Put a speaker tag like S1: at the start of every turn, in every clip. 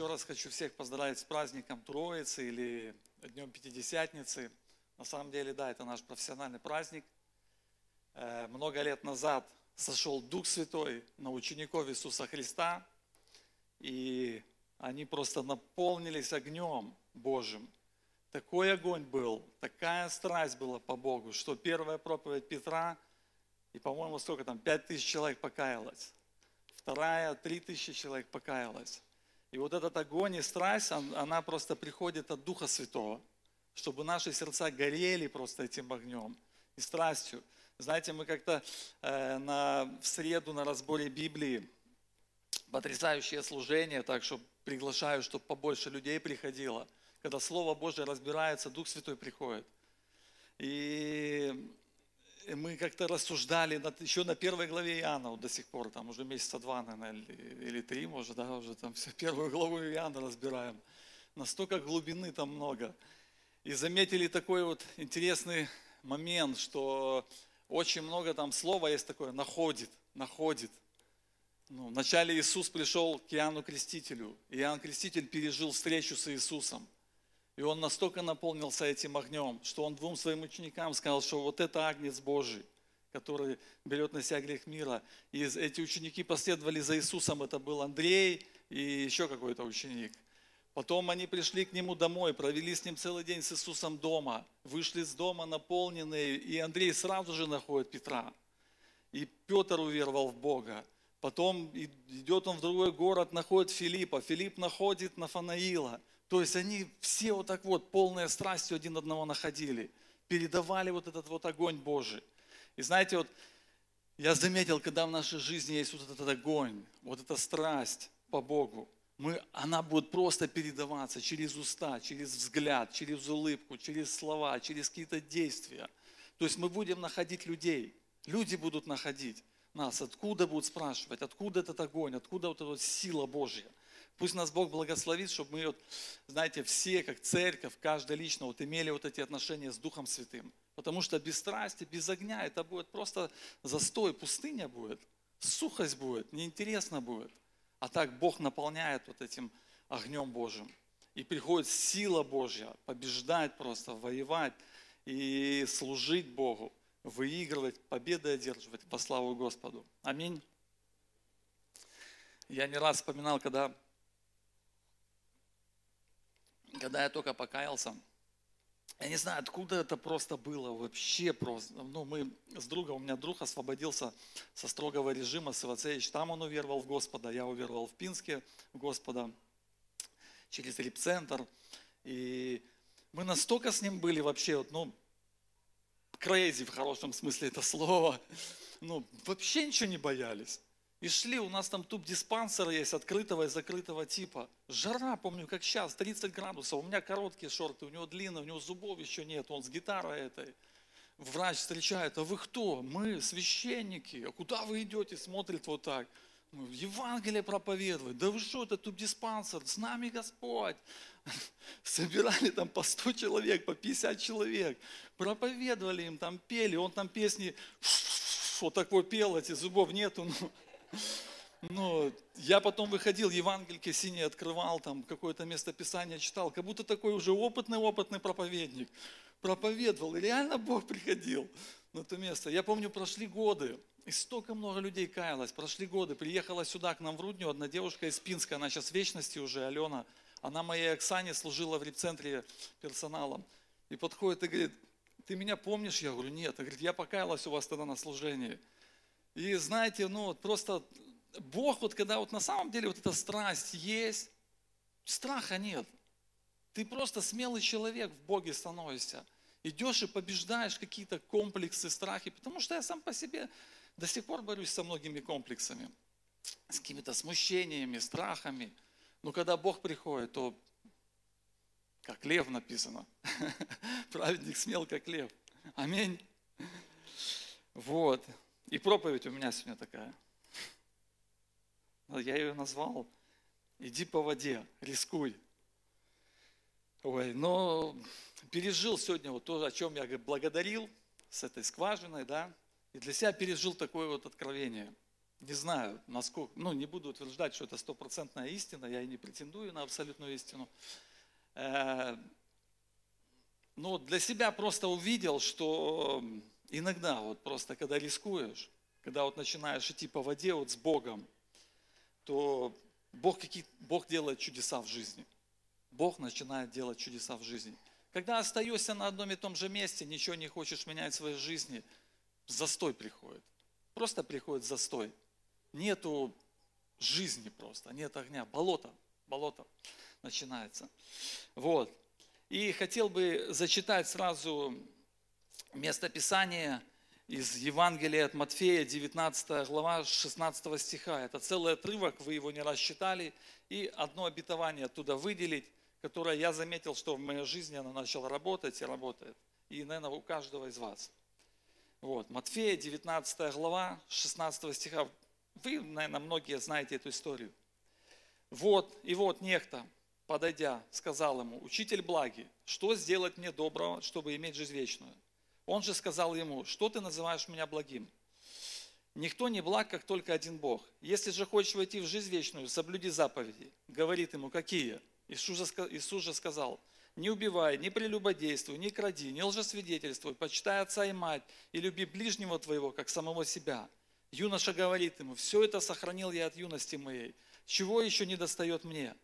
S1: еще раз хочу всех поздравить с праздником Троицы или Днем Пятидесятницы. На самом деле, да, это наш профессиональный праздник. Э, много лет назад сошел Дух Святой на учеников Иисуса Христа, и они просто наполнились огнем Божьим. Такой огонь был, такая страсть была по Богу, что первая проповедь Петра, и, по-моему, сколько там, пять тысяч человек покаялось. Вторая, три тысячи человек покаялось. И вот этот огонь и страсть, она просто приходит от Духа Святого, чтобы наши сердца горели просто этим огнем и страстью. Знаете, мы как-то э, на, в среду на разборе Библии, потрясающее служение, так что приглашаю, чтобы побольше людей приходило. Когда Слово Божье разбирается, Дух Святой приходит. И мы как-то рассуждали над, еще на первой главе Иоанна вот до сих пор, там уже месяца два, наверное, или, или три, может, да, уже там все первую главу Иоанна разбираем. Настолько глубины там много. И заметили такой вот интересный момент, что очень много там слова есть такое, находит, находит. Ну, вначале Иисус пришел к Иоанну Крестителю. Иоанн Креститель пережил встречу с Иисусом. И он настолько наполнился этим огнем, что он двум своим ученикам сказал, что вот это агнец Божий, который берет на себя грех мира. И эти ученики последовали за Иисусом. Это был Андрей и еще какой-то ученик. Потом они пришли к нему домой, провели с ним целый день с Иисусом дома, вышли с дома наполненные, и Андрей сразу же находит Петра. И Петр уверовал в Бога. Потом идет он в другой город, находит Филиппа. Филипп находит Нафанаила. То есть они все вот так вот, полной страстью один одного находили. Передавали вот этот вот огонь Божий. И знаете, вот я заметил, когда в нашей жизни есть вот этот огонь, вот эта страсть по Богу, мы, она будет просто передаваться через уста, через взгляд, через улыбку, через слова, через какие-то действия. То есть мы будем находить людей, люди будут находить нас, откуда будут спрашивать, откуда этот огонь, откуда вот эта вот сила Божья. Пусть нас Бог благословит, чтобы мы, вот, знаете, все, как церковь, каждый лично вот имели вот эти отношения с Духом Святым. Потому что без страсти, без огня это будет просто застой, пустыня будет, сухость будет, неинтересно будет. А так Бог наполняет вот этим огнем Божьим. И приходит сила Божья побеждать просто, воевать и служить Богу выигрывать, победы одерживать по славу Господу. Аминь. Я не раз вспоминал, когда, когда я только покаялся, я не знаю, откуда это просто было, вообще просто. Ну, мы с другом, у меня друг освободился со строгого режима, Савацевич, там он уверовал в Господа, я уверовал в Пинске в Господа, через репцентр. И мы настолько с ним были вообще, ну, crazy в хорошем смысле это слова. Ну, вообще ничего не боялись. И шли, у нас там туп диспансер есть, открытого и закрытого типа. Жара, помню, как сейчас, 30 градусов. У меня короткие шорты, у него длинные, у него зубов еще нет, он с гитарой этой. Врач встречает, а вы кто? Мы священники. А куда вы идете? Смотрит вот так. Ну, Евангелие проповедовать. Да вы что, это тут диспансер, с нами Господь. Собирали там по 100 человек, по 50 человек. Проповедовали им, там пели. Он там песни вот такой пел, эти зубов нету. Ну, ну, я потом выходил, Евангельки синие открывал, там какое-то место Писания читал, как будто такой уже опытный-опытный проповедник. Проповедовал, и реально Бог приходил на то место. Я помню, прошли годы, и столько много людей каялось, прошли годы. Приехала сюда к нам в Рудню одна девушка из Пинска, она сейчас в вечности уже, Алена. Она моей Оксане служила в репцентре персоналом. И подходит и говорит, ты меня помнишь? Я говорю, нет. Она говорит, я покаялась у вас тогда на служении. И знаете, ну вот просто Бог, вот когда вот на самом деле вот эта страсть есть, страха нет. Ты просто смелый человек в Боге становишься. Идешь и побеждаешь какие-то комплексы, страхи, потому что я сам по себе до сих пор борюсь со многими комплексами, с какими-то смущениями, страхами. Но когда Бог приходит, то как лев написано. Праведник смел, как лев. Аминь. Вот. И проповедь у меня сегодня такая. Я ее назвал «Иди по воде, рискуй». Ой, но пережил сегодня вот то, о чем я благодарил, с этой скважиной, да, и для себя пережил такое вот откровение. Не знаю, насколько, ну не буду утверждать, что это стопроцентная истина, я и не претендую на абсолютную истину. Э, но для себя просто увидел, что иногда вот просто когда рискуешь, когда вот начинаешь идти по воде вот с Богом, то Бог, какие, Бог делает чудеса в жизни. Бог начинает делать чудеса в жизни. Когда остаешься на одном и том же месте, ничего не хочешь менять в своей жизни, застой приходит. Просто приходит застой. Нету жизни просто, нет огня, болото, болото начинается. Вот. И хотел бы зачитать сразу местописание из Евангелия от Матфея, 19 глава, 16 стиха. Это целый отрывок, вы его не рассчитали. И одно обетование оттуда выделить, которое я заметил, что в моей жизни оно начало работать и работает. И, наверное, у каждого из вас. Вот, Матфея, 19 глава, 16 стиха. Вы, наверное, многие знаете эту историю. Вот, и вот некто, подойдя, сказал ему, «Учитель благи, что сделать мне доброго, чтобы иметь жизнь вечную?» Он же сказал ему, что ты называешь меня благим? Никто не благ, как только один Бог. Если же хочешь войти в жизнь вечную, соблюди заповеди. Говорит ему, какие? Иисус же сказал, не убивай, не прелюбодействуй, не кради, не лжесвидетельствуй, почитай отца и мать, и люби ближнего твоего, как самого себя. Юноша говорит ему, все это сохранил я от юности моей, чего еще не достает мне?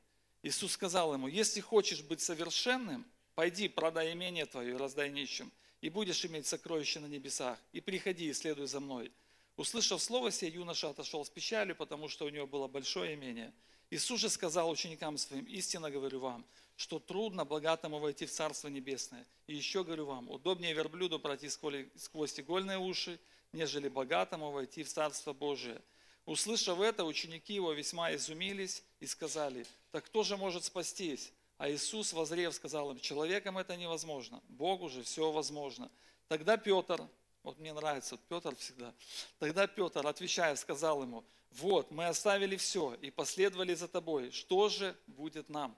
S1: Иисус сказал ему, если хочешь быть совершенным, пойди, продай имение твое и раздай нищим, и будешь иметь сокровища на небесах, и приходи и следуй за мной. Услышав слово сие, юноша отошел с печалью, потому что у него было большое имение. Иисус же сказал ученикам своим, истинно говорю вам, что трудно богатому войти в Царство Небесное. И еще говорю вам, удобнее верблюду пройти сквозь игольные уши, нежели богатому войти в Царство Божие. Услышав это, ученики его весьма изумились и сказали, так кто же может спастись? А Иисус, возрев, сказал им, человеком это невозможно, Богу же все возможно. Тогда Петр, вот мне нравится, Петр всегда, тогда Петр, отвечая, сказал ему, вот, мы оставили все и последовали за тобой, что же будет нам?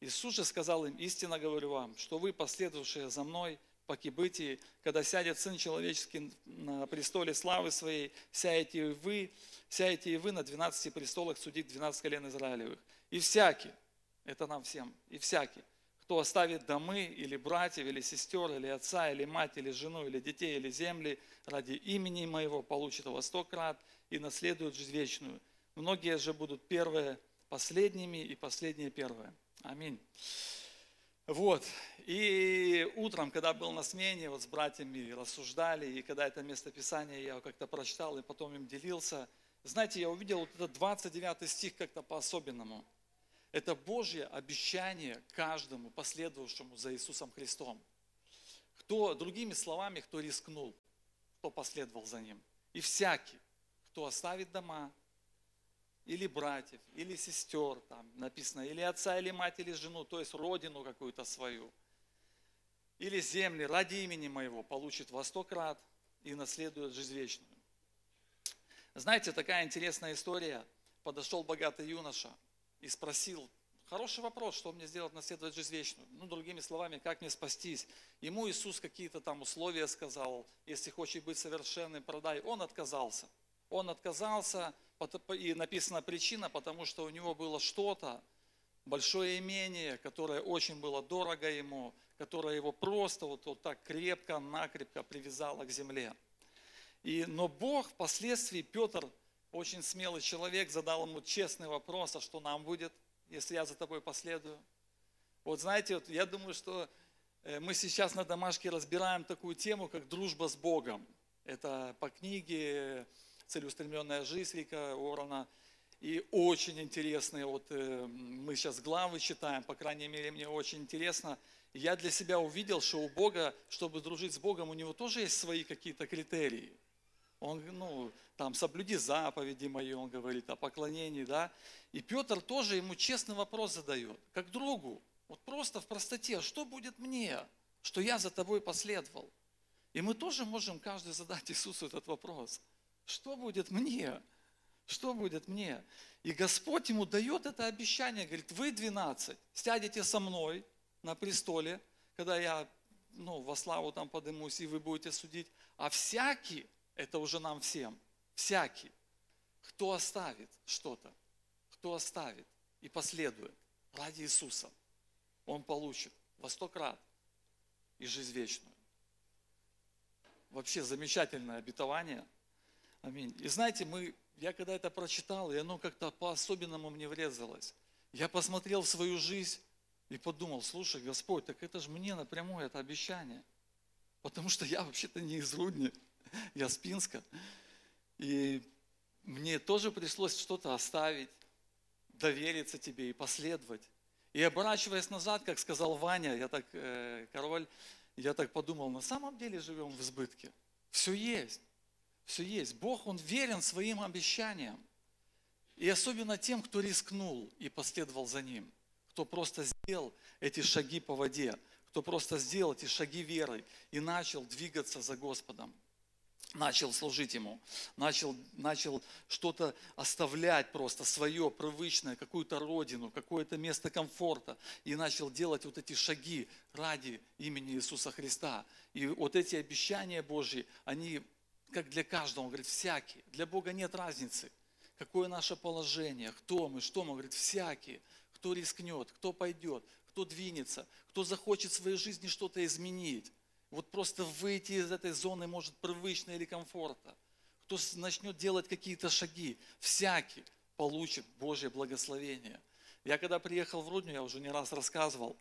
S1: Иисус же сказал им, истинно говорю вам, что вы, последовавшие за мной, по кибытии, когда сядет Сын Человеческий на престоле славы Своей, сядете и вы, сядете и вы на 12 престолах судить 12 колен Израилевых. И всякий, это нам всем, и всякий, кто оставит домы, или братьев, или сестер, или отца, или мать, или жену, или детей, или земли, ради имени моего получит во сто крат и наследует жизнь вечную. Многие же будут первые последними, и последние первые. Аминь. Вот. И утром, когда был на смене, вот с братьями рассуждали, и когда это местописание я как-то прочитал и потом им делился, знаете, я увидел вот этот 29 стих как-то по-особенному – это Божье обещание каждому последовавшему за Иисусом Христом. Кто, другими словами, кто рискнул, кто последовал за Ним. И всякий, кто оставит дома, или братьев, или сестер, там написано, или отца, или мать, или жену, то есть родину какую-то свою, или земли ради имени моего, получит во сто крат и наследует жизнь вечную. Знаете, такая интересная история. Подошел богатый юноша – и спросил, хороший вопрос, что мне сделать наследовать жизнь вечную? Ну, другими словами, как мне спастись? Ему Иисус какие-то там условия сказал, если хочешь быть совершенным, продай. Он отказался. Он отказался, и написана причина, потому что у него было что-то, большое имение, которое очень было дорого ему, которое его просто вот, вот так крепко, накрепко привязало к земле. И, но Бог впоследствии, Петр очень смелый человек задал ему честный вопрос, а что нам будет, если я за тобой последую? Вот знаете, вот я думаю, что э, мы сейчас на домашке разбираем такую тему, как дружба с Богом. Это по книге «Целеустремленная жизнь» Рика Орона. И очень интересные, вот э, мы сейчас главы читаем, по крайней мере, мне очень интересно. Я для себя увидел, что у Бога, чтобы дружить с Богом, у него тоже есть свои какие-то критерии – он, ну, там, соблюди заповеди мои, он говорит о поклонении, да. И Петр тоже ему честный вопрос задает, как другу. Вот просто в простоте, что будет мне, что я за тобой последовал? И мы тоже можем каждый задать Иисусу этот вопрос. Что будет мне? Что будет мне? И Господь ему дает это обещание, говорит, вы 12 сядете со мной на престоле, когда я ну, во славу там подымусь, и вы будете судить, а всякий это уже нам всем, всякий. кто оставит что-то, кто оставит и последует ради Иисуса, он получит во сто крат и жизнь вечную. Вообще замечательное обетование. Аминь. И знаете, мы, я когда это прочитал, и оно как-то по-особенному мне врезалось. Я посмотрел в свою жизнь и подумал, слушай, Господь, так это же мне напрямую это обещание. Потому что я вообще-то не из Рудни, я с Пинска. И мне тоже пришлось что-то оставить, довериться тебе и последовать. И оборачиваясь назад, как сказал Ваня, я так, э, король, я так подумал, на самом деле живем в избытке. Все есть, все есть. Бог, Он верен своим обещаниям. И особенно тем, кто рискнул и последовал за Ним, кто просто сделал эти шаги по воде, кто просто сделал эти шаги веры и начал двигаться за Господом начал служить Ему, начал, начал что-то оставлять просто свое, привычное, какую-то родину, какое-то место комфорта, и начал делать вот эти шаги ради имени Иисуса Христа. И вот эти обещания Божьи, они как для каждого, он говорит, всякие. Для Бога нет разницы, какое наше положение, кто мы, что мы, он говорит, всякие. Кто рискнет, кто пойдет, кто двинется, кто захочет в своей жизни что-то изменить вот просто выйти из этой зоны, может, привычной или комфорта. Кто начнет делать какие-то шаги, всякий получит Божье благословение. Я когда приехал в Рудню, я уже не раз рассказывал,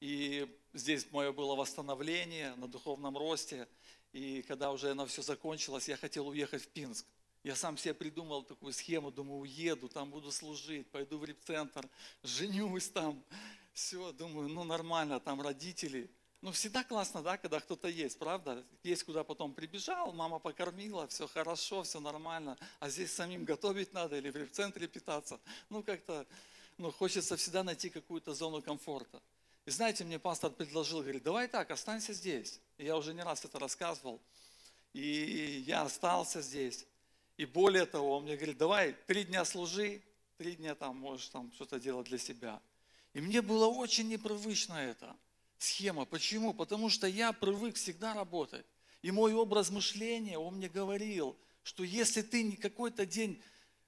S1: и здесь мое было восстановление на духовном росте, и когда уже оно все закончилось, я хотел уехать в Пинск. Я сам себе придумал такую схему, думаю, уеду, там буду служить, пойду в репцентр, женюсь там. Все, думаю, ну нормально, там родители – ну, всегда классно, да, когда кто-то есть, правда? Есть куда потом прибежал, мама покормила, все хорошо, все нормально, а здесь самим готовить надо или в центре питаться. Ну, как-то, ну, хочется всегда найти какую-то зону комфорта. И знаете, мне пастор предложил, говорит, давай так, останься здесь. И я уже не раз это рассказывал. И я остался здесь. И более того, он мне говорит, давай три дня служи, три дня там можешь там что-то делать для себя. И мне было очень непривычно это схема. Почему? Потому что я привык всегда работать. И мой образ мышления, он мне говорил, что если ты какой-то день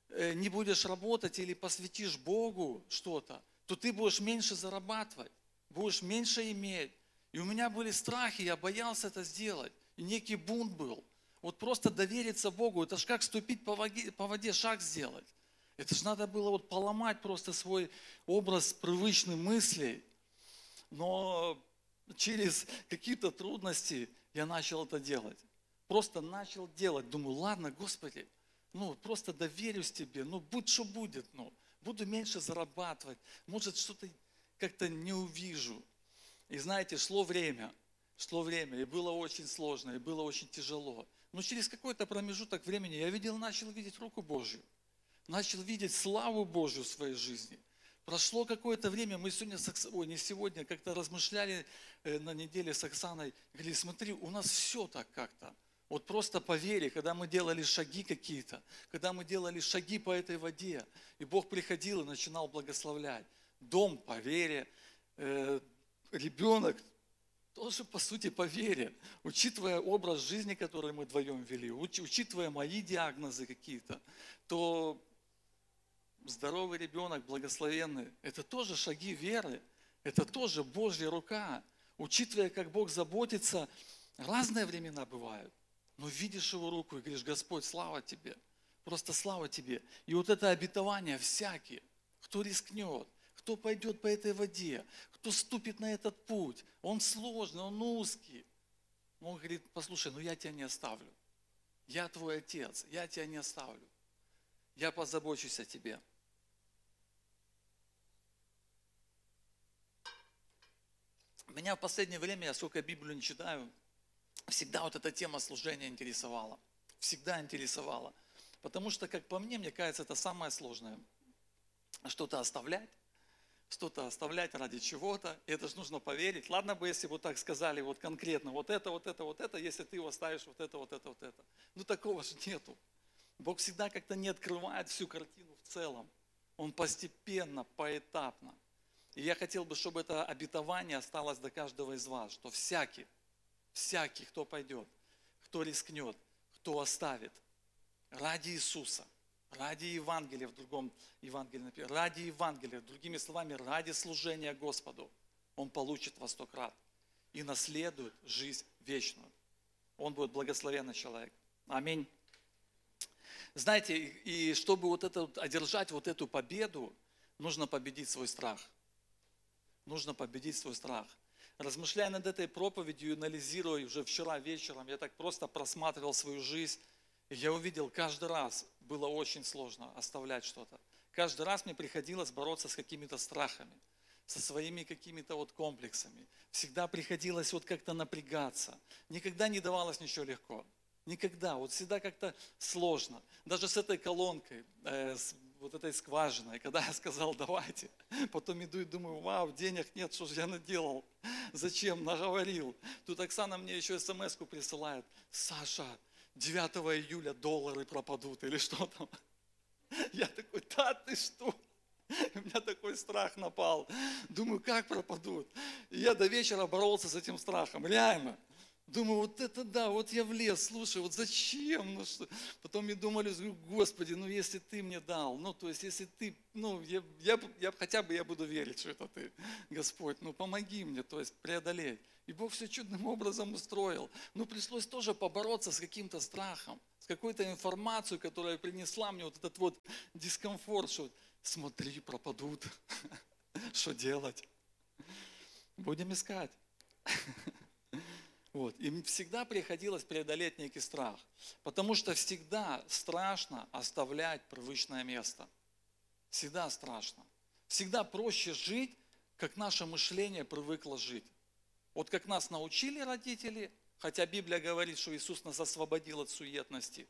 S1: э, не будешь работать или посвятишь Богу что-то, то ты будешь меньше зарабатывать, будешь меньше иметь. И у меня были страхи, я боялся это сделать. И некий бунт был. Вот просто довериться Богу, это же как ступить по воде, по воде шаг сделать. Это же надо было вот поломать просто свой образ привычных мыслей но через какие-то трудности я начал это делать. Просто начал делать. Думаю, ладно, Господи, ну просто доверюсь Тебе, ну будь что будет, ну буду меньше зарабатывать, может что-то как-то не увижу. И знаете, шло время, шло время, и было очень сложно, и было очень тяжело. Но через какой-то промежуток времени я видел, начал видеть руку Божью, начал видеть славу Божью в своей жизни – Прошло какое-то время, мы сегодня, ой, не сегодня, как-то размышляли э, на неделе с Оксаной, говорили, смотри, у нас все так как-то. Вот просто по вере, когда мы делали шаги какие-то, когда мы делали шаги по этой воде, и Бог приходил и начинал благословлять. Дом по вере, э, ребенок тоже, по сути, по вере, учитывая образ жизни, который мы вдвоем вели, учитывая мои диагнозы какие-то, то здоровый ребенок, благословенный, это тоже шаги веры, это тоже Божья рука. Учитывая, как Бог заботится, разные времена бывают, но видишь Его руку и говоришь, Господь, слава Тебе, просто слава Тебе. И вот это обетование всякие, кто рискнет, кто пойдет по этой воде, кто ступит на этот путь, он сложный, он узкий. Он говорит, послушай, ну я тебя не оставлю. Я твой отец, я тебя не оставлю. Я позабочусь о тебе. Меня в последнее время, я сколько Библию не читаю, всегда вот эта тема служения интересовала. Всегда интересовала. Потому что, как по мне, мне кажется, это самое сложное. Что-то оставлять, что-то оставлять ради чего-то. И это же нужно поверить. Ладно бы, если вот так сказали, вот конкретно, вот это, вот это, вот это, если ты его ставишь, вот это, вот это, вот это. Ну такого же нету. Бог всегда как-то не открывает всю картину в целом. Он постепенно, поэтапно. И я хотел бы, чтобы это обетование осталось до каждого из вас, что всякий, всякий, кто пойдет, кто рискнет, кто оставит, ради Иисуса, ради Евангелия в другом Евангелии, ради Евангелия, другими словами, ради служения Господу, он получит во сто крат и наследует жизнь вечную. Он будет благословенный человек. Аминь. Знаете, и чтобы вот это, одержать вот эту победу, нужно победить свой страх. Нужно победить свой страх. Размышляя над этой проповедью, анализируя уже вчера вечером, я так просто просматривал свою жизнь, и я увидел, каждый раз было очень сложно оставлять что-то. Каждый раз мне приходилось бороться с какими-то страхами, со своими какими-то вот комплексами. Всегда приходилось вот как-то напрягаться. Никогда не давалось ничего легко. Никогда. Вот всегда как-то сложно. Даже с этой колонкой, э, с вот этой скважиной, когда я сказал, давайте, потом иду и думаю, вау, денег нет, что же я наделал? Зачем? Наговорил. Тут Оксана мне еще смс-ку присылает. Саша, 9 июля доллары пропадут или что там. Я такой, да ты что? У меня такой страх напал. Думаю, как пропадут? И я до вечера боролся с этим страхом, реально. Думаю, вот это да, вот я влез, слушай, вот зачем? Ну, что? Потом я думали, Господи, ну если ты мне дал, ну то есть если ты, ну я, я, я хотя бы я буду верить, что это ты, Господь, ну помоги мне, то есть преодолеть. И Бог все чудным образом устроил. Но пришлось тоже побороться с каким-то страхом, с какой-то информацией, которая принесла мне вот этот вот дискомфорт, что смотри, пропадут, что делать? Будем искать. Вот. Им всегда приходилось преодолеть некий страх, потому что всегда страшно оставлять привычное место. Всегда страшно. Всегда проще жить, как наше мышление привыкло жить. Вот как нас научили родители, хотя Библия говорит, что Иисус нас освободил от суетности,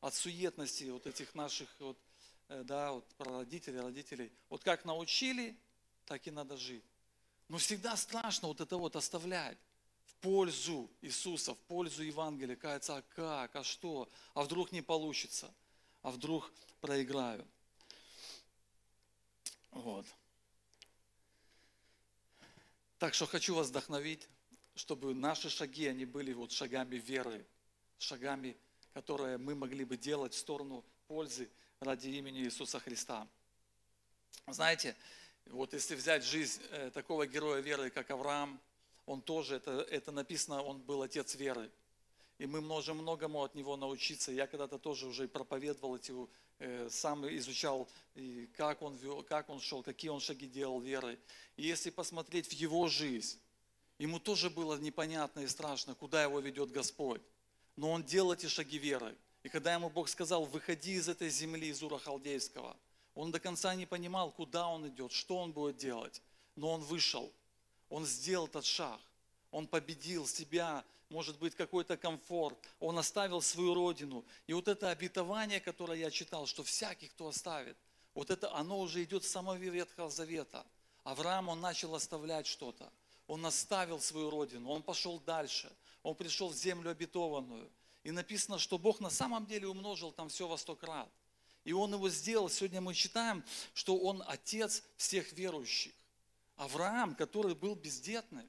S1: от суетности вот этих наших вот, э, да, вот родителей, родителей. Вот как научили, так и надо жить. Но всегда страшно вот это вот оставлять пользу Иисуса, в пользу Евангелия. Кается, а как, а что? А вдруг не получится? А вдруг проиграю? Вот. Так что хочу вас вдохновить, чтобы наши шаги, они были вот шагами веры, шагами, которые мы могли бы делать в сторону пользы ради имени Иисуса Христа. Знаете, вот если взять жизнь э, такого героя веры, как Авраам, он тоже, это, это написано, он был отец веры. И мы можем многому от него научиться. Я когда-то тоже уже проповедовал эти, э, сам изучал, и как, он вел, как он шел, какие он шаги делал веры. И если посмотреть в его жизнь, ему тоже было непонятно и страшно, куда его ведет Господь. Но он делал эти шаги веры. И когда ему Бог сказал, выходи из этой земли, из Ура Халдейского, он до конца не понимал, куда он идет, что он будет делать. Но он вышел – он сделал этот шаг. Он победил себя, может быть, какой-то комфорт. Он оставил свою родину. И вот это обетование, которое я читал, что всякий, кто оставит, вот это, оно уже идет с самого Ветхого Завета. Авраам, он начал оставлять что-то. Он оставил свою родину, он пошел дальше. Он пришел в землю обетованную. И написано, что Бог на самом деле умножил там все во сто крат. И Он его сделал. Сегодня мы читаем, что Он отец всех верующих. Авраам, который был бездетный,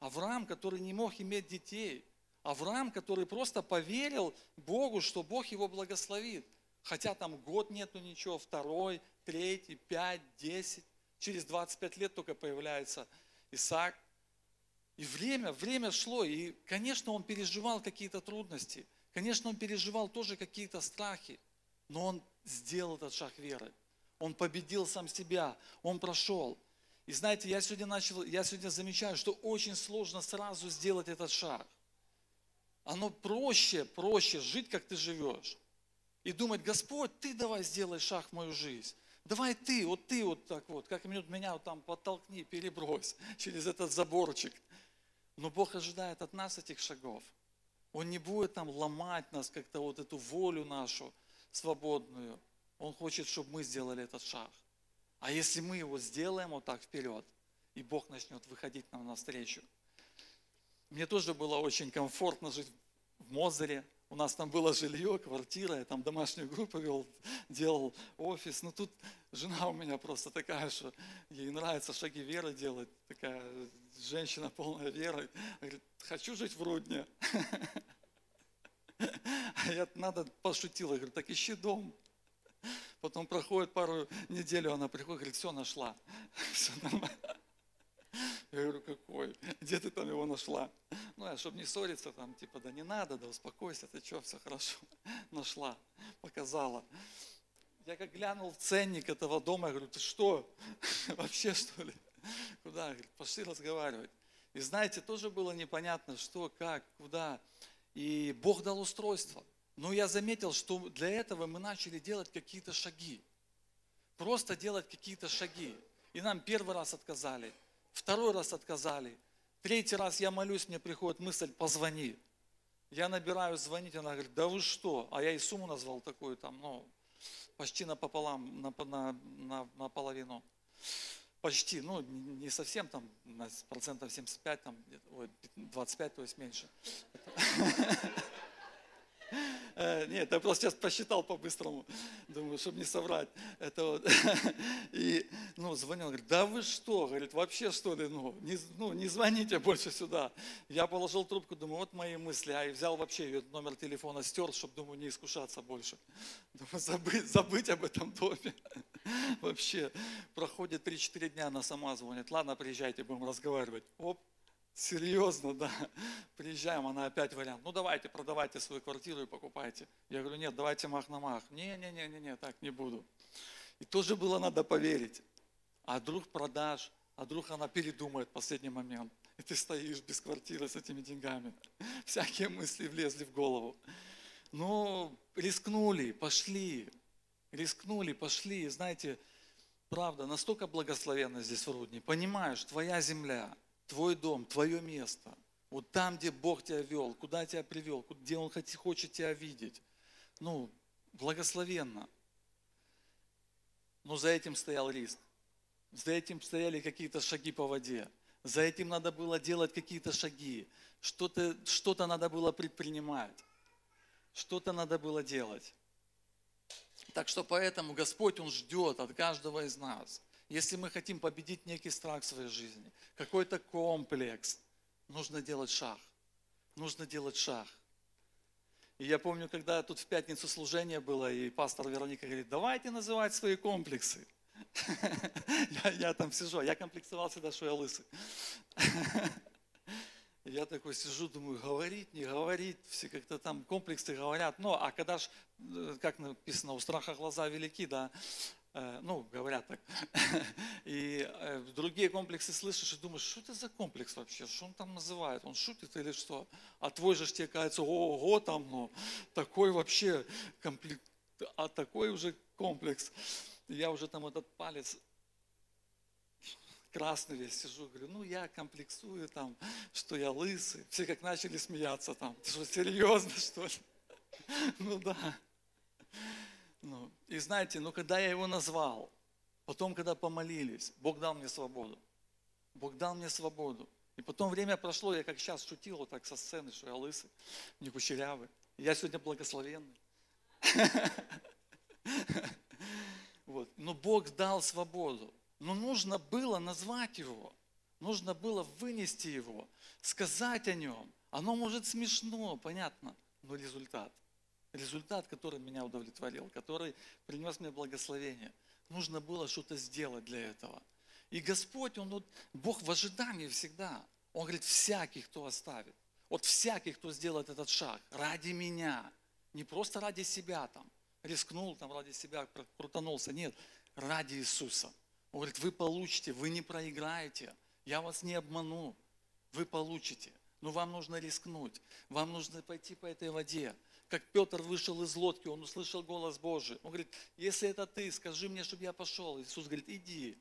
S1: Авраам, который не мог иметь детей, Авраам, который просто поверил Богу, что Бог его благословит. Хотя там год нету ничего, второй, третий, пять, десять. Через 25 лет только появляется Исаак. И время, время шло, и, конечно, он переживал какие-то трудности. Конечно, он переживал тоже какие-то страхи. Но он сделал этот шаг веры. Он победил сам себя, он прошел. И знаете, я сегодня начал, я сегодня замечаю, что очень сложно сразу сделать этот шаг. Оно проще, проще жить, как ты живешь. И думать, Господь, ты давай сделай шаг в мою жизнь. Давай ты, вот ты вот так вот, как минут меня вот там подтолкни, перебрось через этот заборчик. Но Бог ожидает от нас этих шагов. Он не будет там ломать нас, как-то вот эту волю нашу свободную. Он хочет, чтобы мы сделали этот шаг. А если мы его сделаем вот так вперед, и Бог начнет выходить нам навстречу. Мне тоже было очень комфортно жить в Мозере. У нас там было жилье, квартира, я там домашнюю группу вел, делал офис. Но тут жена у меня просто такая, что ей нравится шаги веры делать. Такая женщина полная веры. Говорит, хочу жить в Рудне. А я надо пошутила, говорю, так ищи дом. Потом проходит пару недель, она приходит, говорит, все, нашла. Все нормально. Я говорю, какой? Где ты там его нашла? Ну, я, чтобы не ссориться, там, типа, да не надо, да успокойся, ты что, все хорошо. Нашла, показала. Я как глянул в ценник этого дома, я говорю, ты что? Вообще, что ли? Куда? Говорит, пошли разговаривать. И знаете, тоже было непонятно, что, как, куда. И Бог дал устройство. Но я заметил, что для этого мы начали делать какие-то шаги. Просто делать какие-то шаги. И нам первый раз отказали, второй раз отказали, третий раз я молюсь, мне приходит мысль, позвони. Я набираю звонить, она говорит, да вы что? А я и сумму назвал такую там, ну, почти напополам, на, на, на, наполовину. Почти, ну, не совсем там, на процентов 75, там, ой, 25, то есть меньше. Э, нет, я просто сейчас посчитал по-быстрому, думаю, чтобы не соврать. Это вот. И, ну, звонил, говорит, да вы что, говорит, вообще что ли, ну не, ну, не звоните больше сюда. Я положил трубку, думаю, вот мои мысли, а и взял вообще ее номер телефона, стер, чтобы, думаю, не искушаться больше. Думаю, забыть, забыть об этом доме. Вообще, проходит 3-4 дня, она сама звонит, ладно, приезжайте, будем разговаривать. Оп, Серьезно, да. Приезжаем, она опять вариант. Ну давайте, продавайте свою квартиру и покупайте. Я говорю, нет, давайте мах на мах. Не-не-не-не, так не буду. И тоже было надо поверить. А вдруг продашь, а вдруг она передумает в последний момент. И ты стоишь без квартиры с этими деньгами. Всякие мысли влезли в голову. Ну, рискнули, пошли. Рискнули, пошли. Знаете, правда, настолько благословенно здесь в Рудне. Понимаешь, твоя земля – твой дом, твое место. Вот там, где Бог тебя вел, куда тебя привел, где Он хочет тебя видеть. Ну, благословенно. Но за этим стоял риск. За этим стояли какие-то шаги по воде. За этим надо было делать какие-то шаги. Что-то что надо было предпринимать. Что-то надо было делать. Так что поэтому Господь, Он ждет от каждого из нас – если мы хотим победить некий страх в своей жизни, какой-то комплекс, нужно делать шаг. Нужно делать шаг. И я помню, когда тут в пятницу служение было, и пастор Вероника говорит, давайте называть свои комплексы. Я, там сижу, я комплексовал всегда, что я лысый. Я такой сижу, думаю, говорить, не говорить, все как-то там комплексы говорят. Ну, а когда ж, э, как написано, у страха глаза велики, да, ну, говорят так. И э, другие комплексы слышишь и думаешь, что это за комплекс вообще, что он там называет, он шутит или что? А твой же тебе кажется, ого, там, ну, такой вообще комплекс, а такой уже комплекс. Я уже там этот палец красный весь сижу, говорю, ну я комплексую там, что я лысый. Все как начали смеяться там, что, серьезно что ли? Ну да. Ну, и знаете, ну когда я его назвал, потом, когда помолились, Бог дал мне свободу. Бог дал мне свободу. И потом время прошло, я как сейчас шутил вот так со сцены, что я лысый, не кучерявый. Я сегодня благословенный. Вот. Но Бог дал свободу. Но нужно было назвать его. Нужно было вынести его, сказать о нем. Оно может смешно, понятно, но результат – результат, который меня удовлетворил, который принес мне благословение. Нужно было что-то сделать для этого. И Господь, Он, вот, Бог в ожидании всегда. Он говорит, всякий, кто оставит. Вот всякий, кто сделает этот шаг ради меня, не просто ради себя там, рискнул там ради себя, крутанулся, нет, ради Иисуса. Он говорит, вы получите, вы не проиграете, я вас не обману, вы получите. Но вам нужно рискнуть, вам нужно пойти по этой воде, как Петр вышел из лодки, он услышал голос Божий. Он говорит, если это ты, скажи мне, чтобы я пошел. Иисус говорит, иди,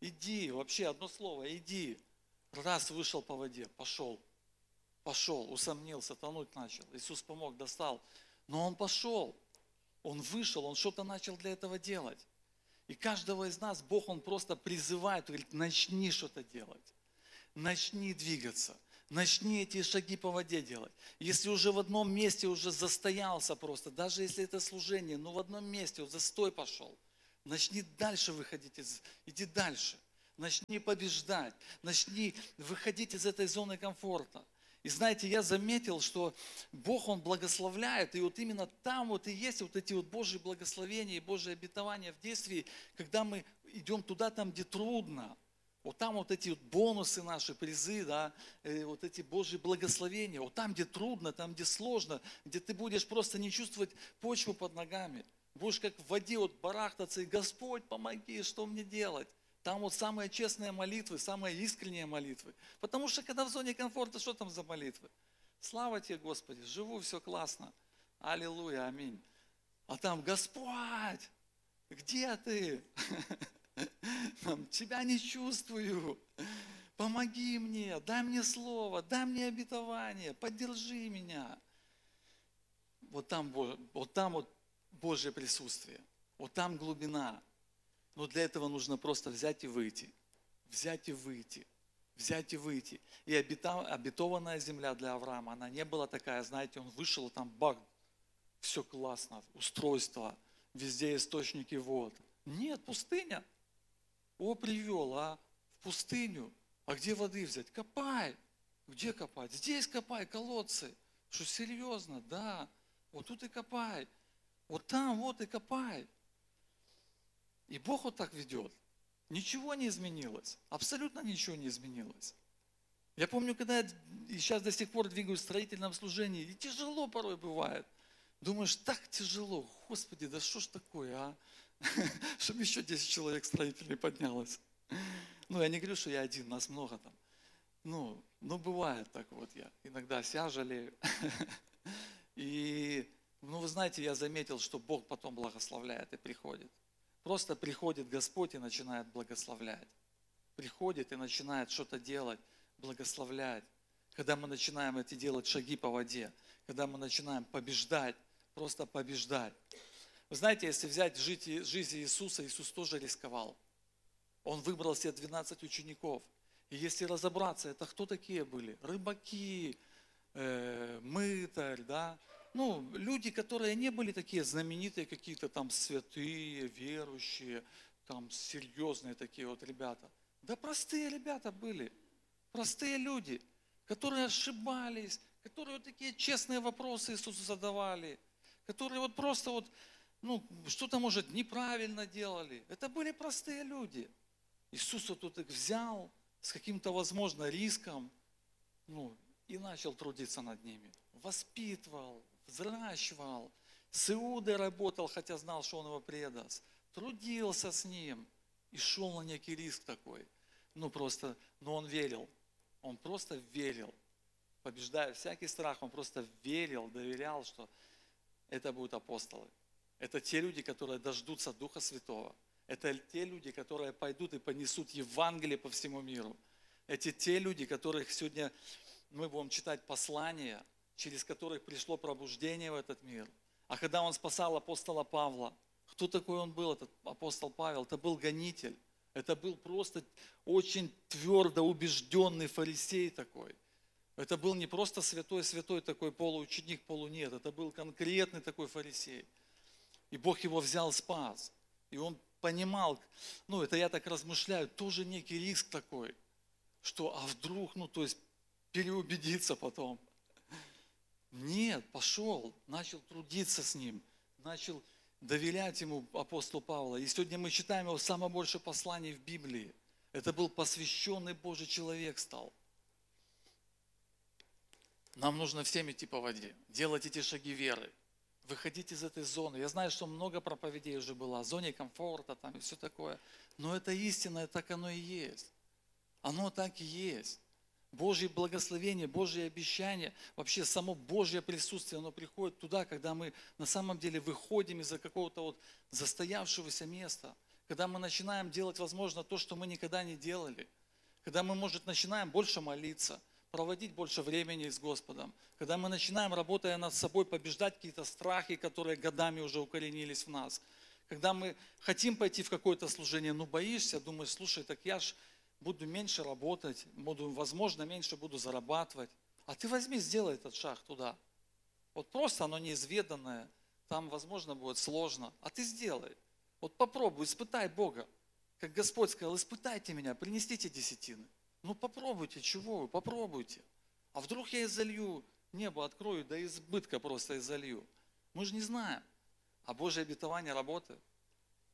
S1: иди, вообще одно слово, иди. Раз вышел по воде, пошел, пошел, усомнился, тонуть начал. Иисус помог, достал. Но он пошел, он вышел, он что-то начал для этого делать. И каждого из нас Бог, Он просто призывает, говорит, начни что-то делать, начни двигаться – Начни эти шаги по воде делать. Если уже в одном месте уже застоялся просто, даже если это служение, но в одном месте вот застой пошел, начни дальше выходить, из, иди дальше. Начни побеждать, начни выходить из этой зоны комфорта. И знаете, я заметил, что Бог, Он благословляет, и вот именно там вот и есть вот эти вот Божьи благословения и Божьи обетования в действии, когда мы идем туда, там, где трудно. Вот там вот эти вот бонусы наши, призы, да, э, вот эти Божьи благословения, вот там, где трудно, там, где сложно, где ты будешь просто не чувствовать почву под ногами. Будешь как в воде вот барахтаться, и Господь, помоги, что мне делать? Там вот самые честные молитвы, самые искренние молитвы. Потому что когда в зоне комфорта, что там за молитвы? Слава тебе, Господи, живу, все классно. Аллилуйя, аминь. А там, Господь, где ты? Тебя не чувствую. Помоги мне, дай мне слово, дай мне обетование, поддержи меня. Вот там, вот там вот Божье присутствие, вот там глубина. Но для этого нужно просто взять и выйти, взять и выйти, взять и выйти. И обетованная земля для Авраама, она не была такая, знаете, он вышел, там бак, все классно, устройство, везде источники вод. Нет, пустыня. О, привел, а? В пустыню. А где воды взять? Копай. Где копать? Здесь копай, колодцы. Что, серьезно? Да. Вот тут и копай. Вот там, вот и копай. И Бог вот так ведет. Ничего не изменилось. Абсолютно ничего не изменилось. Я помню, когда я и сейчас до сих пор двигаюсь в строительном служении, и тяжело порой бывает. Думаешь, так тяжело. Господи, да что ж такое, а? Чтобы еще 10 человек строителей поднялось. Ну, я не говорю, что я один, нас много там. Ну, ну, бывает так вот я. Иногда себя жалею. И, ну, вы знаете, я заметил, что Бог потом благословляет и приходит. Просто приходит Господь и начинает благословлять. Приходит и начинает что-то делать, благословлять. Когда мы начинаем эти делать шаги по воде, когда мы начинаем побеждать, просто побеждать. Вы знаете, если взять жизнь, Иисуса, Иисус тоже рисковал. Он выбрал себе 12 учеников. И если разобраться, это кто такие были? Рыбаки, э, мытарь, да? Ну, люди, которые не были такие знаменитые, какие-то там святые, верующие, там серьезные такие вот ребята. Да простые ребята были, простые люди, которые ошибались, которые вот такие честные вопросы Иисусу задавали, которые вот просто вот ну, что-то, может, неправильно делали. Это были простые люди. Иисус вот тут их взял с каким-то, возможно, риском, ну, и начал трудиться над ними. Воспитывал, взращивал. С Иудой работал, хотя знал, что он его предаст. Трудился с ним и шел на некий риск такой. Ну, просто, но он верил. Он просто верил. Побеждая всякий страх, он просто верил, доверял, что это будут апостолы. Это те люди, которые дождутся Духа Святого. Это те люди, которые пойдут и понесут Евангелие по всему миру. Это те люди, которых сегодня мы будем читать послания, через которых пришло пробуждение в этот мир. А когда он спасал апостола Павла, кто такой он был, этот апостол Павел? Это был гонитель. Это был просто очень твердо убежденный фарисей такой. Это был не просто святой-святой такой полуученик, полунет. Это был конкретный такой фарисей. И Бог его взял, спас. И он понимал, ну это я так размышляю, тоже некий риск такой, что а вдруг, ну то есть переубедиться потом. Нет, пошел, начал трудиться с ним, начал доверять ему апостолу Павла. И сегодня мы читаем его самое большое послание в Библии. Это был посвященный Божий человек стал. Нам нужно всем идти по воде, делать эти шаги веры выходить из этой зоны. Я знаю, что много проповедей уже было о зоне комфорта там и все такое. Но это истина, так оно и есть. Оно так и есть. Божье благословение, Божье обещание, вообще само Божье присутствие, оно приходит туда, когда мы на самом деле выходим из-за какого-то вот застоявшегося места, когда мы начинаем делать, возможно, то, что мы никогда не делали, когда мы, может, начинаем больше молиться – проводить больше времени с Господом, когда мы начинаем, работая над собой, побеждать какие-то страхи, которые годами уже укоренились в нас, когда мы хотим пойти в какое-то служение, но боишься, думаешь, слушай, так я ж буду меньше работать, буду, возможно, меньше буду зарабатывать. А ты возьми, сделай этот шаг туда. Вот просто оно неизведанное, там, возможно, будет сложно, а ты сделай. Вот попробуй, испытай Бога. Как Господь сказал, испытайте меня, принесите десятины. Ну попробуйте, чего вы, попробуйте. А вдруг я изолью, небо открою, да избытка просто изолью. Мы же не знаем. А Божьи обетования работают.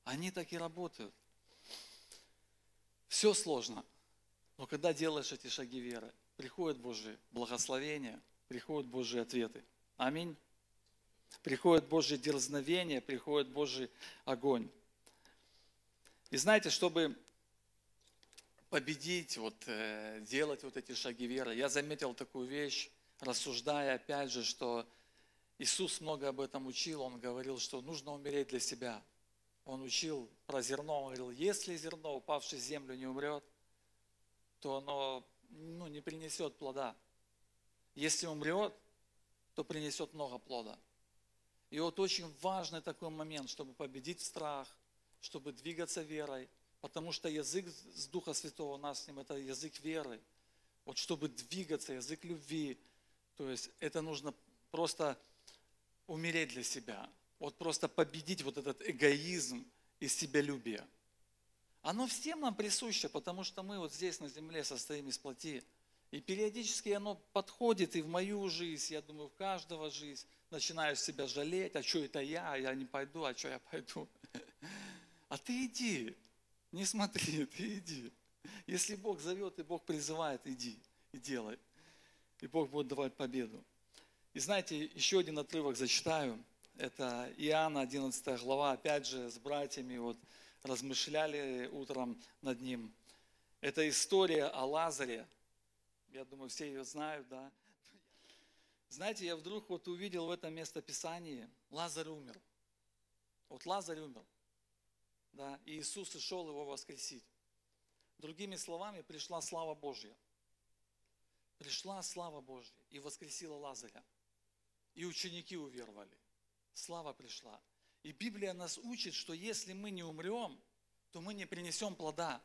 S1: Они так и работают. Все сложно. Но когда делаешь эти шаги веры, приходят Божьи благословения, приходят Божьи ответы. Аминь. Приходит Божье дерзновение, приходит Божий огонь. И знаете, чтобы победить, вот, э, делать вот эти шаги веры, я заметил такую вещь, рассуждая опять же, что Иисус много об этом учил, Он говорил, что нужно умереть для себя. Он учил про зерно, он говорил, если зерно, упавшее в землю, не умрет, то оно ну, не принесет плода. Если умрет, то принесет много плода. И вот очень важный такой момент, чтобы победить страх, чтобы двигаться верой, потому что язык с Духа Святого у нас с ним это язык веры. Вот чтобы двигаться, язык любви, то есть это нужно просто умереть для себя, вот просто победить вот этот эгоизм и себялюбие. Оно всем нам присуще, потому что мы вот здесь на земле состоим из плоти. И периодически оно подходит и в мою жизнь, я думаю, в каждого жизнь. Начинаешь себя жалеть, а что это я, я не пойду, а что я пойду. А ты иди, не смотри, ты иди. Если Бог зовет и Бог призывает, иди и делай. И Бог будет давать победу. И знаете, еще один отрывок зачитаю. Это Иоанна, 11 глава, опять же, с братьями вот размышляли утром над ним. Это история о Лазаре, я думаю, все ее знают, да. Знаете, я вдруг вот увидел в этом местописании, Лазарь умер. Вот Лазарь умер. Да, и Иисус шел его воскресить. Другими словами, пришла слава Божья. Пришла слава Божья и воскресила Лазаря. И ученики уверовали. Слава пришла. И Библия нас учит, что если мы не умрем, то мы не принесем плода.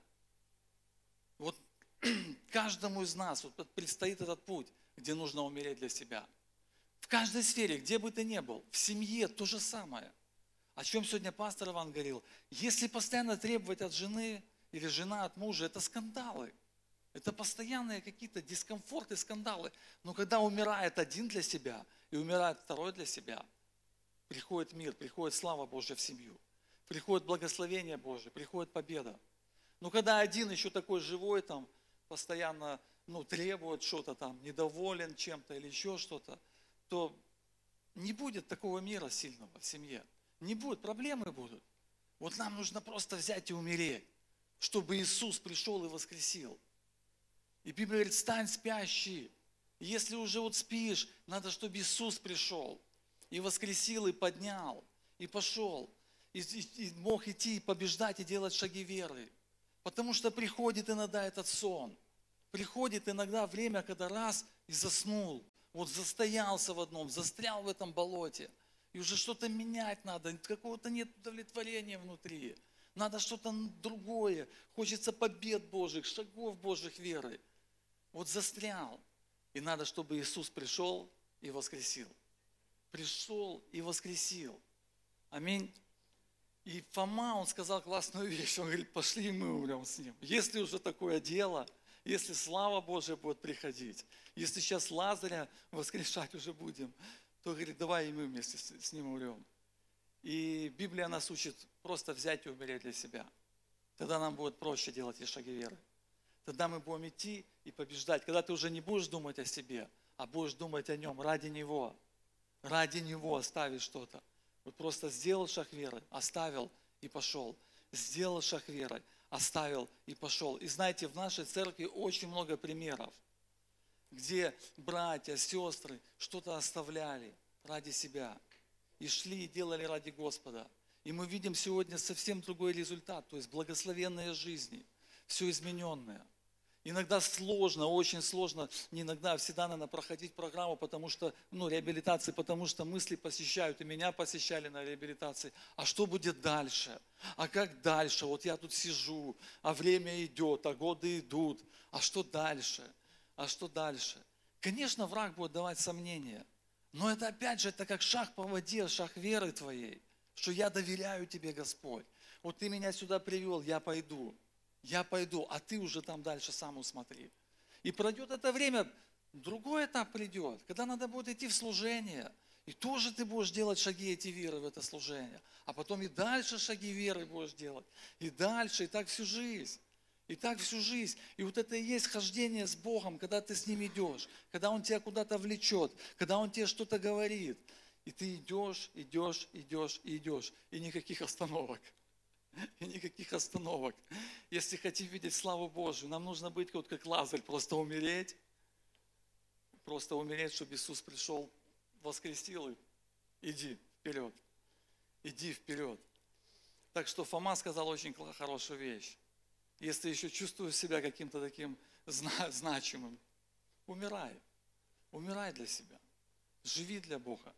S1: Вот каждому из нас вот предстоит этот путь, где нужно умереть для себя. В каждой сфере, где бы ты ни был, в семье то же самое. О чем сегодня пастор Иван говорил. Если постоянно требовать от жены или жена от мужа, это скандалы. Это постоянные какие-то дискомфорты, скандалы. Но когда умирает один для себя и умирает второй для себя, приходит мир, приходит слава Божья в семью, приходит благословение Божье, приходит победа. Но когда один еще такой живой, там, постоянно ну, требует что-то там, недоволен чем-то или еще что-то, то не будет такого мира сильного в семье. Не будет, проблемы будут. Вот нам нужно просто взять и умереть, чтобы Иисус пришел и воскресил. И Библия говорит, стань спящий. если уже вот спишь, надо, чтобы Иисус пришел и воскресил, и поднял, и пошел, и, и, и мог идти, и побеждать, и делать шаги веры. Потому что приходит иногда этот сон. Приходит иногда время, когда раз и заснул. Вот застоялся в одном, застрял в этом болоте. И уже что-то менять надо, какого-то нет удовлетворения внутри. Надо что-то другое. Хочется побед Божьих, шагов Божьих веры. Вот застрял. И надо, чтобы Иисус пришел и воскресил. Пришел и воскресил. Аминь. И Фома, он сказал классную вещь, он говорит, пошли мы умрем с ним. Если уже такое дело, если слава Божья будет приходить, если сейчас Лазаря воскрешать уже будем, то говорит, давай и мы вместе с, с ним умрем. И Библия нас учит просто взять и умереть для себя. Тогда нам будет проще делать эти шаги веры. Тогда мы будем идти и побеждать. Когда ты уже не будешь думать о себе, а будешь думать о нем ради него. Ради него оставить что-то. Вот просто сделал шаг веры, оставил и пошел. Сделал шаг веры, оставил и пошел. И знаете, в нашей церкви очень много примеров, где братья, сестры что-то оставляли ради себя и шли и делали ради Господа. И мы видим сегодня совсем другой результат, то есть благословенные жизни, все измененное – Иногда сложно, очень сложно, не иногда, а всегда надо проходить программу, потому что, ну, реабилитации, потому что мысли посещают, и меня посещали на реабилитации. А что будет дальше? А как дальше? Вот я тут сижу, а время идет, а годы идут. А что дальше? А что дальше? Конечно, враг будет давать сомнения. Но это опять же, это как шаг по воде, шаг веры твоей, что я доверяю тебе, Господь. Вот ты меня сюда привел, я пойду я пойду, а ты уже там дальше сам усмотри. И пройдет это время, другой этап придет, когда надо будет идти в служение. И тоже ты будешь делать шаги эти веры в это служение. А потом и дальше шаги веры будешь делать. И дальше, и так всю жизнь. И так всю жизнь. И вот это и есть хождение с Богом, когда ты с Ним идешь, когда Он тебя куда-то влечет, когда Он тебе что-то говорит. И ты идешь, идешь, идешь идешь. И никаких остановок. И никаких остановок. Если хотим видеть славу Божию, нам нужно быть вот как Лазарь, просто умереть. Просто умереть, чтобы Иисус пришел, воскресил и иди вперед. Иди вперед. Так что Фома сказал очень хорошую вещь. Если еще чувствуешь себя каким-то таким значимым, умирай. Умирай для себя. Живи для Бога.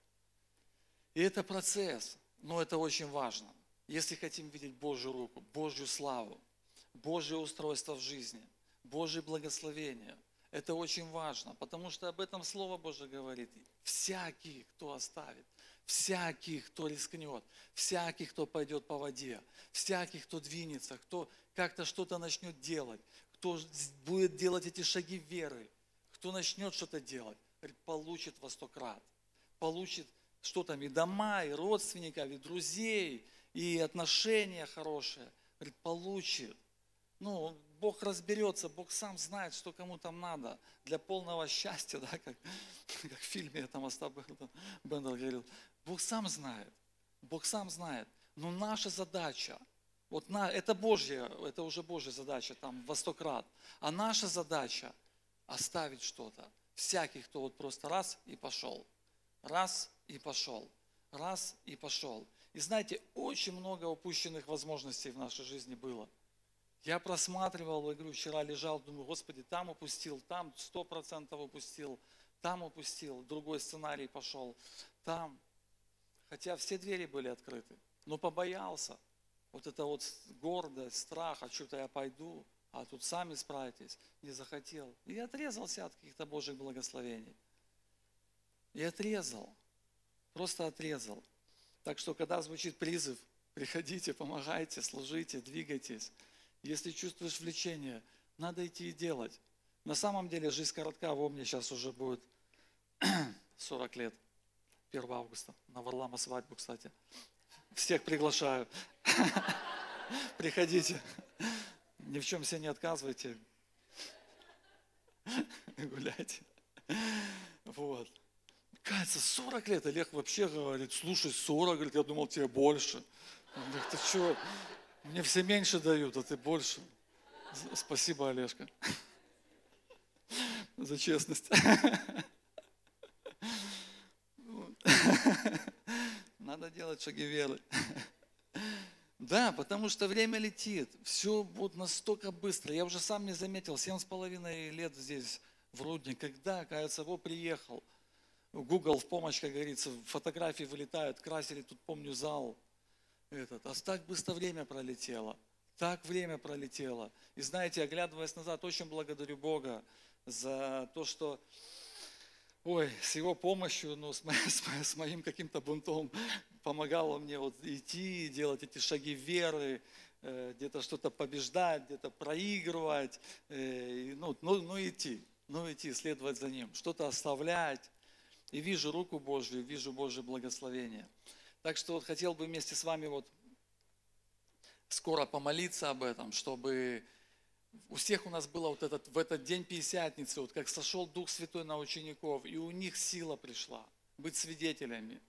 S1: И это процесс, но это очень важно. Если хотим видеть Божью руку, Божью славу, Божье устройство в жизни, Божье благословение, это очень важно, потому что об этом Слово Божье говорит. Всякий, кто оставит, всякий, кто рискнет, всякий, кто пойдет по воде, всякий, кто двинется, кто как-то что-то начнет делать, кто будет делать эти шаги веры, кто начнет что-то делать, получит во сто крат, получит что там, и дома, и родственников, и друзей, и отношения хорошие, говорит, получит. Ну, Бог разберется, Бог сам знает, что кому там надо для полного счастья, да, как, как в фильме там Остап Бендер говорил. Бог сам знает, Бог сам знает. Но наша задача, вот на, это Божья, это уже Божья задача, там во сто крат. А наша задача оставить что-то. Всякий, кто вот просто раз и пошел. Раз и пошел. Раз и пошел. И знаете, очень много упущенных возможностей в нашей жизни было. Я просматривал, говорю, вчера лежал, думаю, Господи, там упустил, там сто процентов упустил, там упустил, другой сценарий пошел, там. Хотя все двери были открыты, но побоялся. Вот это вот гордость, страх, а что-то я пойду, а тут сами справитесь, не захотел. И отрезался от каких-то Божьих благословений. И отрезал, просто отрезал. Так что, когда звучит призыв, приходите, помогайте, служите, двигайтесь. Если чувствуешь влечение, надо идти и делать. На самом деле жизнь коротка, во мне сейчас уже будет 40 лет. 1 августа. На Варлама свадьбу, кстати. Всех приглашаю. Приходите. Ни в чем себе не отказывайте. Гуляйте. Вот. Кажется, 40 лет. Олег вообще говорит, слушай, 40, говорит, я думал, тебе больше. Он говорит, ты что, мне все меньше дают, а ты больше. Спасибо, Олежка, за честность. Надо делать шаги веры. Да, потому что время летит. Все будет настолько быстро. Я уже сам не заметил, семь с половиной лет здесь, в Рудне, когда, кажется, его приехал – Google в помощь, как говорится, фотографии вылетают, красили, тут помню зал. Этот. А так быстро время пролетело. Так время пролетело. И знаете, оглядываясь назад, очень благодарю Бога за то, что ой, с его помощью, ну, с, моим, с моим каким-то бунтом помогал он мне вот идти, делать эти шаги веры, э, где-то что-то побеждать, где-то проигрывать, э, ну, ну, ну идти, ну идти, следовать за ним, что-то оставлять, и вижу руку Божью, вижу Божье благословение. Так что вот хотел бы вместе с вами вот скоро помолиться об этом, чтобы у всех у нас было вот этот, в этот день Пятидесятницы, вот как сошел Дух Святой на учеников, и у них сила пришла быть свидетелями.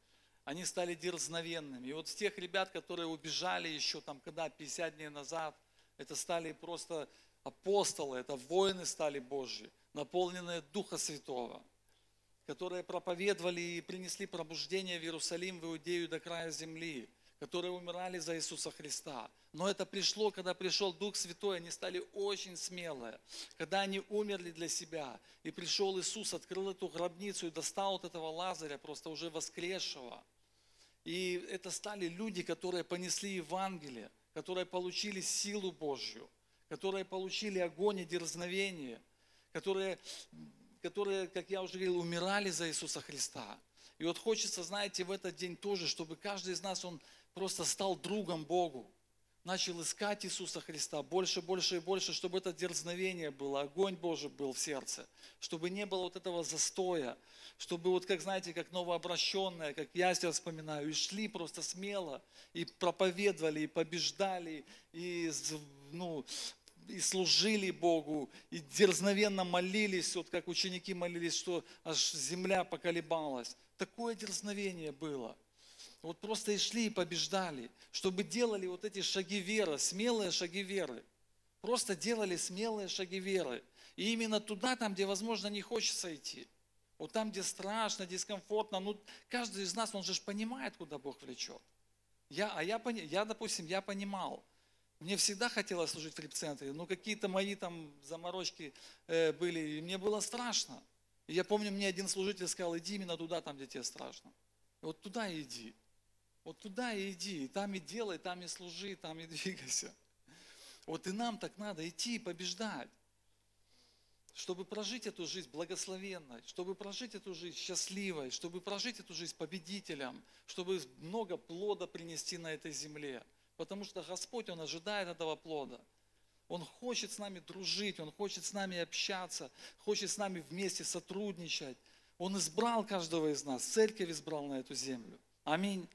S1: Они стали дерзновенными. И вот тех ребят, которые убежали еще там, когда, 50 дней назад, это стали просто апостолы, это воины стали Божьи, наполненные Духа Святого которые проповедовали и принесли пробуждение в Иерусалим, в Иудею до края земли, которые умирали за Иисуса Христа. Но это пришло, когда пришел Дух Святой, они стали очень смелые. Когда они умерли для себя, и пришел Иисус, открыл эту гробницу и достал от этого Лазаря, просто уже воскресшего. И это стали люди, которые понесли Евангелие, которые получили силу Божью, которые получили огонь и дерзновение, которые которые, как я уже говорил, умирали за Иисуса Христа. И вот хочется, знаете, в этот день тоже, чтобы каждый из нас, он просто стал другом Богу. начал искать Иисуса Христа больше, больше и больше, чтобы это дерзновение было, огонь Божий был в сердце, чтобы не было вот этого застоя, чтобы вот как, знаете, как новообращенные, как я себя вспоминаю, и шли просто смело, и проповедовали, и побеждали, и, ну, и служили Богу, и дерзновенно молились, вот как ученики молились, что аж земля поколебалась. Такое дерзновение было – вот просто и шли и побеждали, чтобы делали вот эти шаги веры, смелые шаги веры. Просто делали смелые шаги веры. И именно туда, там, где, возможно, не хочется идти. Вот там, где страшно, дискомфортно. Ну, каждый из нас, он же понимает, куда Бог влечет. Я, а я, я, допустим, я понимал. Мне всегда хотелось служить в репцентре, но какие-то мои там заморочки э, были, и мне было страшно. И я помню, мне один служитель сказал, иди именно туда, там, где тебе страшно. И вот туда иди. Вот туда и иди, и там и делай, там и служи, там и двигайся. Вот и нам так надо идти и побеждать, чтобы прожить эту жизнь благословенной, чтобы прожить эту жизнь счастливой, чтобы прожить эту жизнь победителем, чтобы много плода принести на этой земле. Потому что Господь, Он ожидает этого плода. Он хочет с нами дружить, Он хочет с нами общаться, хочет с нами вместе сотрудничать. Он избрал каждого из нас, церковь избрал на эту землю. Аминь.